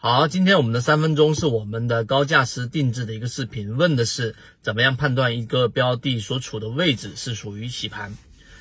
好，今天我们的三分钟是我们的高价值定制的一个视频，问的是怎么样判断一个标的所处的位置是属于洗盘。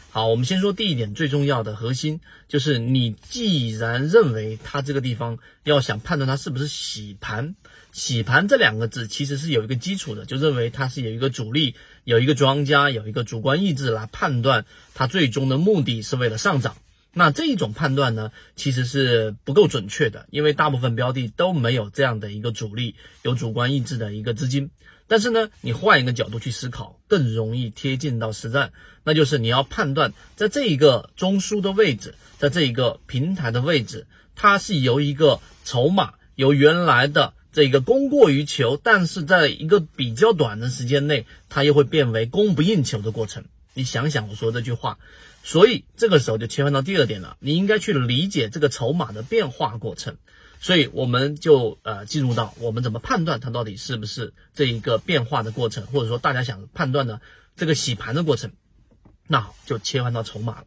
好，我们先说第一点，最重要的核心就是你既然认为它这个地方要想判断它是不是洗盘，洗盘这两个字其实是有一个基础的，就认为它是有一个主力，有一个庄家，有一个主观意志来判断它最终的目的是为了上涨。那这一种判断呢，其实是不够准确的，因为大部分标的都没有这样的一个主力，有主观意志的一个资金。但是呢，你换一个角度去思考，更容易贴近到实战，那就是你要判断在这一个中枢的位置，在这一个平台的位置，它是由一个筹码由原来的这个供过于求，但是在一个比较短的时间内，它又会变为供不应求的过程。你想想我说这句话，所以这个时候就切换到第二点了，你应该去理解这个筹码的变化过程。所以我们就呃进入到我们怎么判断它到底是不是这一个变化的过程，或者说大家想判断的这个洗盘的过程。那好，就切换到筹码了。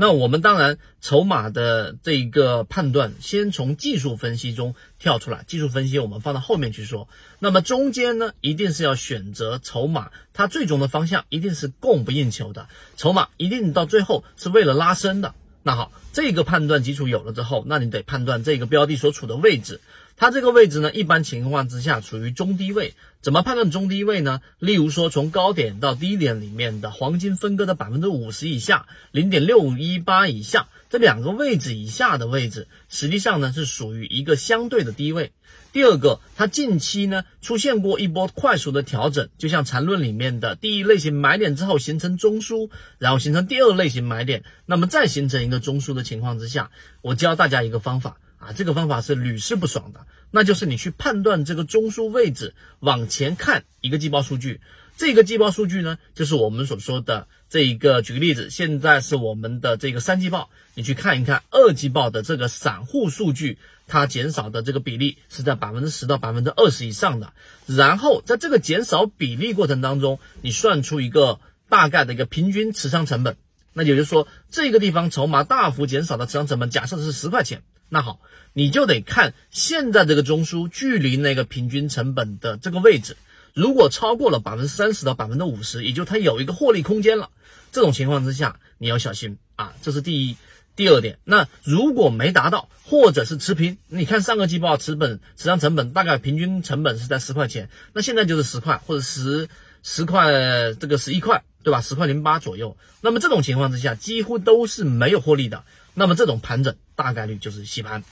那我们当然筹码的这一个判断，先从技术分析中跳出来。技术分析我们放到后面去说。那么中间呢，一定是要选择筹码，它最终的方向一定是供不应求的，筹码一定到最后是为了拉升的。那好，这个判断基础有了之后，那你得判断这个标的所处的位置。它这个位置呢，一般情况之下处于中低位。怎么判断中低位呢？例如说，从高点到低点里面的黄金分割的百分之五十以下，零点六一八以下这两个位置以下的位置，实际上呢是属于一个相对的低位。第二个，它近期呢出现过一波快速的调整，就像缠论里面的第一类型买点之后形成中枢，然后形成第二类型买点，那么再形成一个中枢的情况之下，我教大家一个方法。啊，这个方法是屡试不爽的，那就是你去判断这个中枢位置，往前看一个季报数据，这个季报数据呢，就是我们所说的这一个。举个例子，现在是我们的这个三季报，你去看一看二季报的这个散户数据，它减少的这个比例是在百分之十到百分之二十以上的。然后在这个减少比例过程当中，你算出一个大概的一个平均持仓成本，那也就是说，这个地方筹码大幅减少的持仓成本，假设是十块钱。那好，你就得看现在这个中枢距离那个平均成本的这个位置，如果超过了百分之三十到百分之五十，也就它有一个获利空间了。这种情况之下，你要小心啊，这是第一。第二点，那如果没达到，或者是持平，你看上个季报持本持仓成本大概平均成本是在十块钱，那现在就是十块或者十十块这个十一块，对吧？十块零八左右。那么这种情况之下，几乎都是没有获利的。那么这种盘整大概率就是洗盘，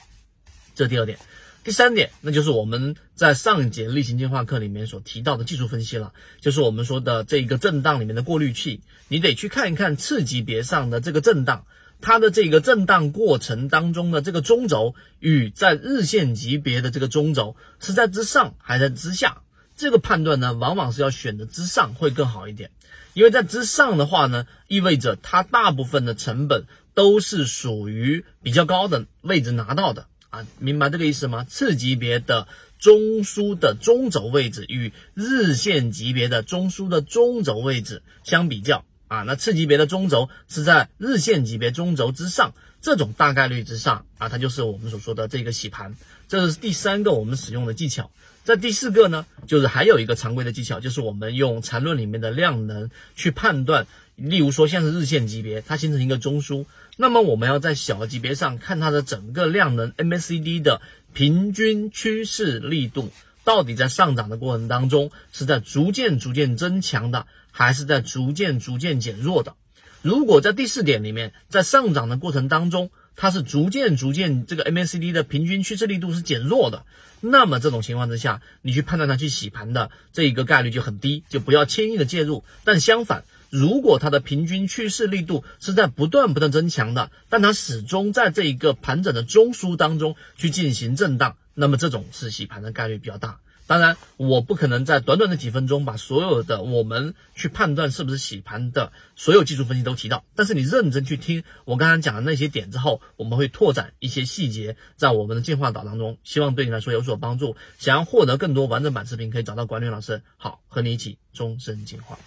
这第二点。第三点，那就是我们在上一节例行进化课里面所提到的技术分析了，就是我们说的这一个震荡里面的过滤器，你得去看一看次级别上的这个震荡，它的这个震荡过程当中的这个中轴与在日线级别的这个中轴是在之上还是在之下，这个判断呢，往往是要选择之上会更好一点，因为在之上的话呢，意味着它大部分的成本。都是属于比较高的位置拿到的啊，明白这个意思吗？次级别的中枢的中轴位置与日线级别的中枢的中轴位置相比较啊，那次级别的中轴是在日线级别中轴之上，这种大概率之上啊，它就是我们所说的这个洗盘，这是第三个我们使用的技巧。在第四个呢，就是还有一个常规的技巧，就是我们用缠论里面的量能去判断，例如说像是日线级别，它形成一个中枢。那么我们要在小级别上看它的整个量能 MACD 的平均趋势力度，到底在上涨的过程当中是在逐渐逐渐增强的，还是在逐渐逐渐减弱的？如果在第四点里面，在上涨的过程当中，它是逐渐逐渐这个 MACD 的平均趋势力度是减弱的，那么这种情况之下，你去判断它去洗盘的这一个概率就很低，就不要轻易的介入。但相反，如果它的平均趋势力度是在不断不断增强的，但它始终在这一个盘整的中枢当中去进行震荡，那么这种是洗盘的概率比较大。当然，我不可能在短短的几分钟把所有的我们去判断是不是洗盘的所有技术分析都提到。但是你认真去听我刚才讲的那些点之后，我们会拓展一些细节在我们的进化岛当中，希望对你来说有所帮助。想要获得更多完整版视频，可以找到管理老师。好，和你一起终身进化。